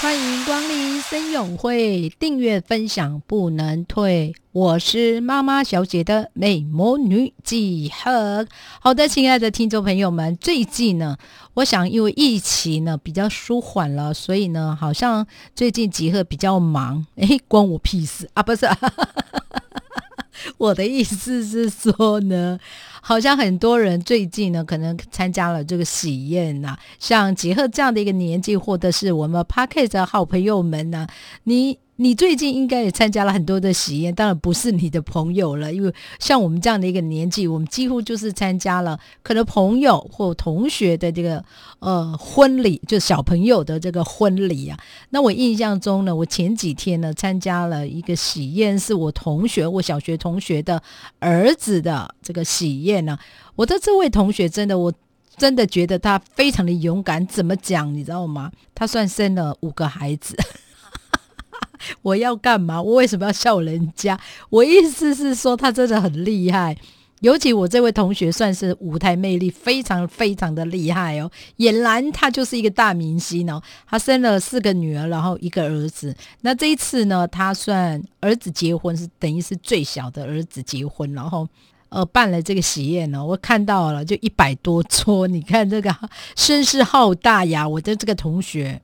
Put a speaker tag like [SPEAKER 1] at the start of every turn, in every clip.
[SPEAKER 1] 欢迎光临森永会，订阅分享不能退。我是妈妈小姐的美魔女几何。好的，亲爱的听众朋友们，最近呢，我想因为疫情呢比较舒缓了，所以呢，好像最近几何比较忙。诶，关我屁事啊！不是，我的意思是说呢。好像很多人最近呢，可能参加了这个喜宴呐，像杰赫这样的一个年纪，或者是我们 p a r k e 的好朋友们呢，你。你最近应该也参加了很多的喜宴，当然不是你的朋友了，因为像我们这样的一个年纪，我们几乎就是参加了可能朋友或同学的这个呃婚礼，就小朋友的这个婚礼啊。那我印象中呢，我前几天呢参加了一个喜宴，是我同学，我小学同学的儿子的这个喜宴呢。我的这位同学真的，我真的觉得他非常的勇敢。怎么讲，你知道吗？他算生了五个孩子。我要干嘛？我为什么要笑人家？我意思是说，他真的很厉害。尤其我这位同学，算是舞台魅力非常非常的厉害哦。俨然他就是一个大明星哦。他生了四个女儿，然后一个儿子。那这一次呢，他算儿子结婚是等于是最小的儿子结婚，然后呃办了这个喜宴呢。我看到了，就一百多桌，你看这个声势浩大呀！我的这个同学。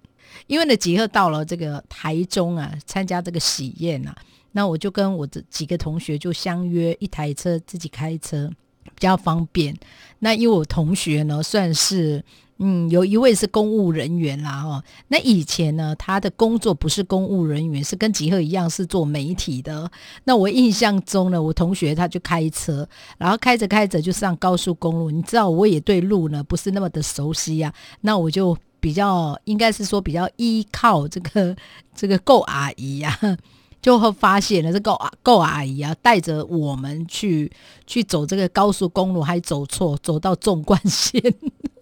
[SPEAKER 1] 因为呢，吉赫到了这个台中啊，参加这个喜宴啊，那我就跟我的几个同学就相约一台车，自己开车比较方便。那因为我同学呢，算是嗯，有一位是公务人员啦，哈。那以前呢，他的工作不是公务人员，是跟吉赫一样是做媒体的。那我印象中呢，我同学他就开车，然后开着开着就上高速公路。你知道，我也对路呢不是那么的熟悉呀，那我就。比较应该是说比较依靠这个 这个够阿姨呀，就会发现了这够够阿姨啊，带着我们去去走这个高速公路，还走错，走到纵贯线。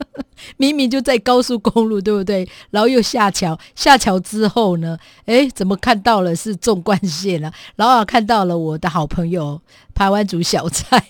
[SPEAKER 1] 明明就在高速公路，对不对？然后又下桥，下桥之后呢？哎，怎么看到了是纵贯线了？然后看到了我的好朋友台湾族小蔡，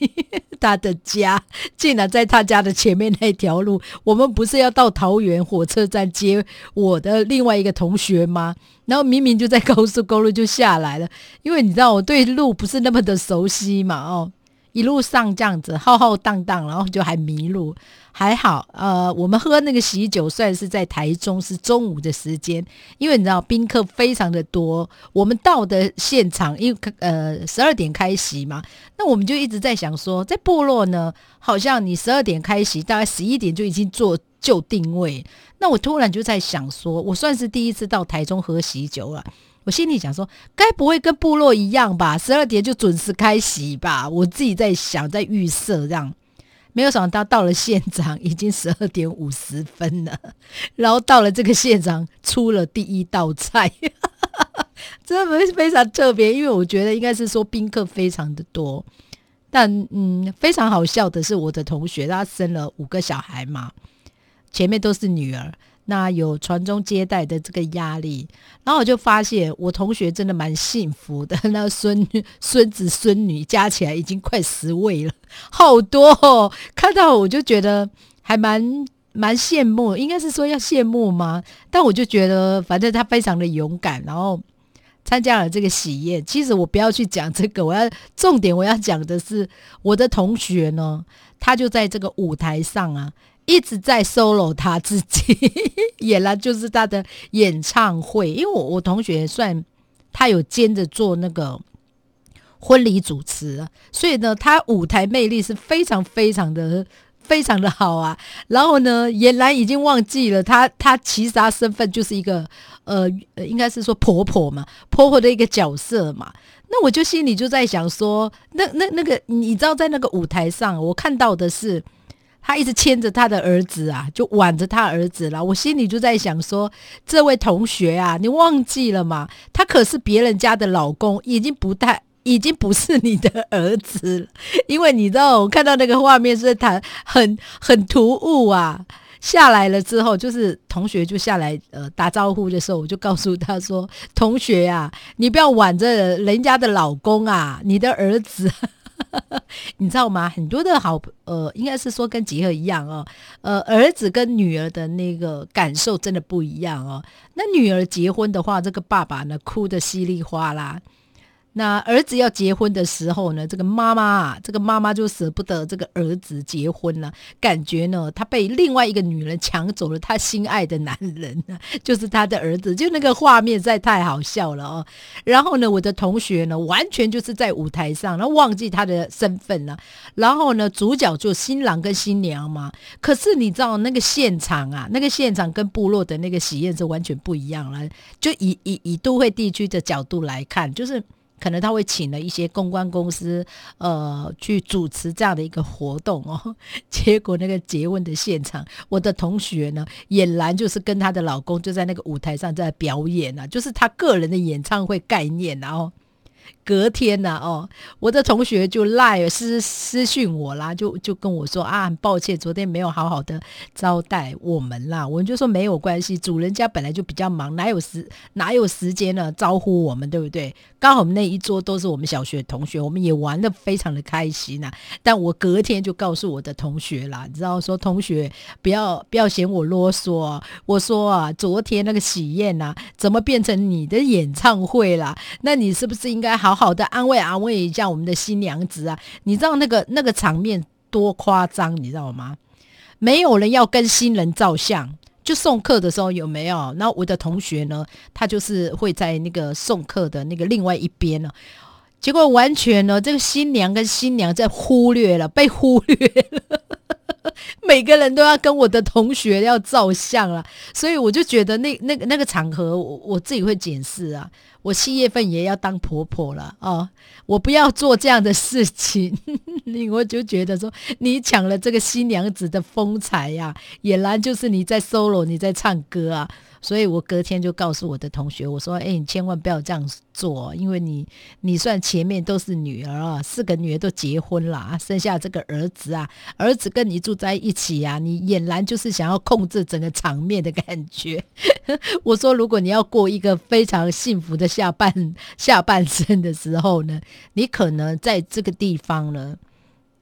[SPEAKER 1] 他的家 竟然在他家的前面那条路。我们不是要到桃园火车站接我的另外一个同学吗？然后明明就在高速公路就下来了，因为你知道我对路不是那么的熟悉嘛，哦。一路上这样子浩浩荡荡，然后就还迷路，还好，呃，我们喝那个喜酒算是在台中是中午的时间，因为你知道宾客非常的多，我们到的现场因为呃十二点开席嘛，那我们就一直在想说，在部落呢，好像你十二点开席，大概十一点就已经做就定位，那我突然就在想说，我算是第一次到台中喝喜酒了。我心里想说，该不会跟部落一样吧？十二点就准时开席吧？我自己在想，在预设这样，没有想到到了现场已经十二点五十分了，然后到了这个现场出了第一道菜，真的非常特别，因为我觉得应该是说宾客非常的多，但嗯，非常好笑的是，我的同学他生了五个小孩嘛，前面都是女儿。那有传宗接代的这个压力，然后我就发现我同学真的蛮幸福的，那孙孙子孙女加起来已经快十位了，好多哦！看到我就觉得还蛮蛮羡慕，应该是说要羡慕吗？但我就觉得反正他非常的勇敢，然后参加了这个喜宴。其实我不要去讲这个，我要重点我要讲的是我的同学呢，他就在这个舞台上啊。一直在 solo 他自己 演了，就是他的演唱会。因为我我同学算他有兼着做那个婚礼主持，所以呢，他舞台魅力是非常非常的非常的好啊。然后呢，俨然已经忘记了他他其实他身份就是一个呃，应该是说婆婆嘛，婆婆的一个角色嘛。那我就心里就在想说，那那那个你知道，在那个舞台上，我看到的是。他一直牵着他的儿子啊，就挽着他儿子了。我心里就在想说，这位同学啊，你忘记了吗？他可是别人家的老公，已经不太，已经不是你的儿子。因为你知道，我看到那个画面是谈很很突兀啊。下来了之后，就是同学就下来呃打招呼的时候，我就告诉他说：“同学啊，你不要挽着人家的老公啊，你的儿子。” 你知道吗？很多的好呃，应该是说跟结合一样哦。呃，儿子跟女儿的那个感受真的不一样哦。那女儿结婚的话，这个爸爸呢哭得稀里哗啦。那儿子要结婚的时候呢，这个妈妈啊，这个妈妈就舍不得这个儿子结婚了，感觉呢，他被另外一个女人抢走了他心爱的男人 就是他的儿子，就那个画面实在太好笑了哦。然后呢，我的同学呢，完全就是在舞台上，然后忘记他的身份了。然后呢，主角就新郎跟新娘嘛。可是你知道那个现场啊，那个现场跟部落的那个喜宴是完全不一样了。就以以以都会地区的角度来看，就是。可能他会请了一些公关公司，呃，去主持这样的一个活动哦。结果那个结婚的现场，我的同学呢，俨然就是跟她的老公就在那个舞台上在表演啊，就是她个人的演唱会概念，然后。隔天呐，哦，我的同学就赖私私讯我啦，就就跟我说啊，很抱歉，昨天没有好好的招待我们啦。我就说没有关系，主人家本来就比较忙，哪有时哪有时间呢招呼我们，对不对？刚好我们那一桌都是我们小学同学，我们也玩的非常的开心呐。但我隔天就告诉我的同学啦，你知道说同学不要不要嫌我啰嗦，我说啊，昨天那个喜宴呐，怎么变成你的演唱会啦？那你是不是应该？好好的安慰安慰一下我们的新娘子啊！你知道那个那个场面多夸张，你知道吗？没有人要跟新人照相，就送客的时候有没有？那我的同学呢，他就是会在那个送客的那个另外一边呢，结果完全呢，这个新娘跟新娘在忽略了，被忽略了。每个人都要跟我的同学要照相了，所以我就觉得那那个那个场合，我我自己会检视啊。我七月份也要当婆婆了哦，我不要做这样的事情，你我就觉得说你抢了这个新娘子的风采呀，俨然就是你在 solo，你在唱歌啊。所以我隔天就告诉我的同学，我说：“哎，你千万不要这样做，因为你你算前面都是女儿啊，四个女儿都结婚了啊，生下这个儿子啊，儿子跟你住在一起啊，你俨然就是想要控制整个场面的感觉。”我说：“如果你要过一个非常幸福的下半下半身的时候呢，你可能在这个地方呢，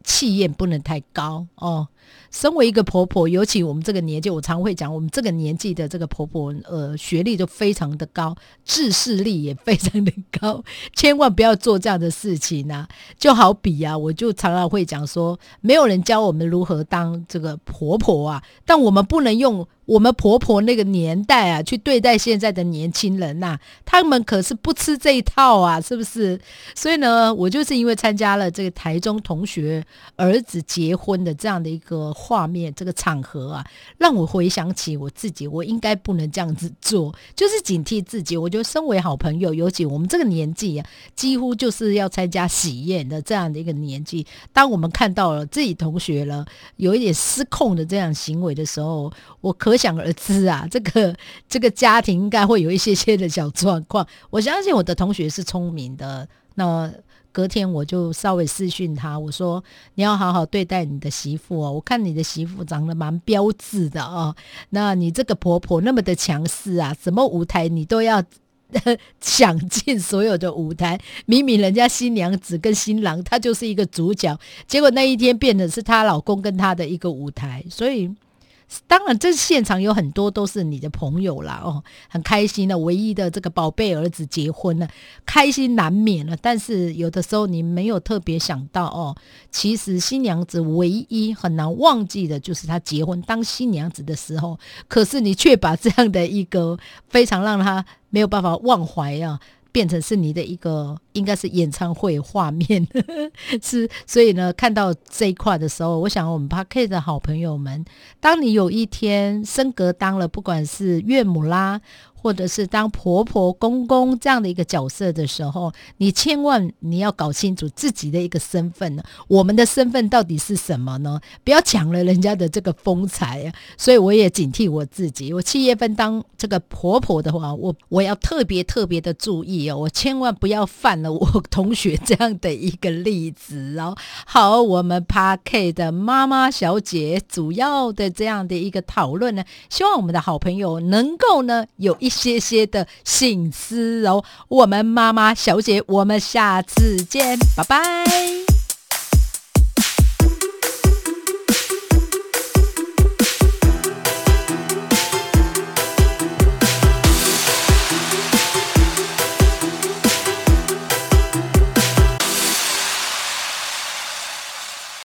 [SPEAKER 1] 气焰不能太高哦。”身为一个婆婆，尤其我们这个年纪，我常会讲，我们这个年纪的这个婆婆，呃，学历都非常的高，自视力也非常的高，千万不要做这样的事情啊！就好比啊，我就常常会讲说，没有人教我们如何当这个婆婆啊，但我们不能用。我们婆婆那个年代啊，去对待现在的年轻人呐，他们可是不吃这一套啊，是不是？所以呢，我就是因为参加了这个台中同学儿子结婚的这样的一个个画面，这个场合啊，让我回想起我自己，我应该不能这样子做，就是警惕自己。我觉得身为好朋友，尤其我们这个年纪啊，几乎就是要参加喜宴的这样的一个年纪，当我们看到了自己同学了有一点失控的这样行为的时候，我可。想而知啊，这个这个家庭应该会有一些些的小状况。我相信我的同学是聪明的。那隔天我就稍微私讯他，我说你要好好对待你的媳妇哦。我看你的媳妇长得蛮标致的哦。那你这个婆婆那么的强势啊，什么舞台你都要 想尽所有的舞台。明明人家新娘子跟新郎他就是一个主角，结果那一天变的是她老公跟她的一个舞台，所以。当然，这现场有很多都是你的朋友啦，哦，很开心的，唯一的这个宝贝儿子结婚了，开心难免了。但是有的时候你没有特别想到哦，其实新娘子唯一很难忘记的就是她结婚当新娘子的时候，可是你却把这样的一个非常让她没有办法忘怀啊。变成是你的一个，应该是演唱会画面，是所以呢，看到这一块的时候，我想我们 p a r k 的好朋友们，当你有一天升格当了，不管是岳母啦，或者是当婆婆、公公这样的一个角色的时候，你千万你要搞清楚自己的一个身份呢。我们的身份到底是什么呢？不要抢了人家的这个风采啊！所以我也警惕我自己。我七月份当这个婆婆的话，我我要特别特别的注意哦，我千万不要犯了我同学这样的一个例子哦。好，我们 Park 的妈妈小姐主要的这样的一个讨论呢，希望我们的好朋友能够呢有一谢谢的醒思哦。我们妈妈小姐，我们下次见，拜拜。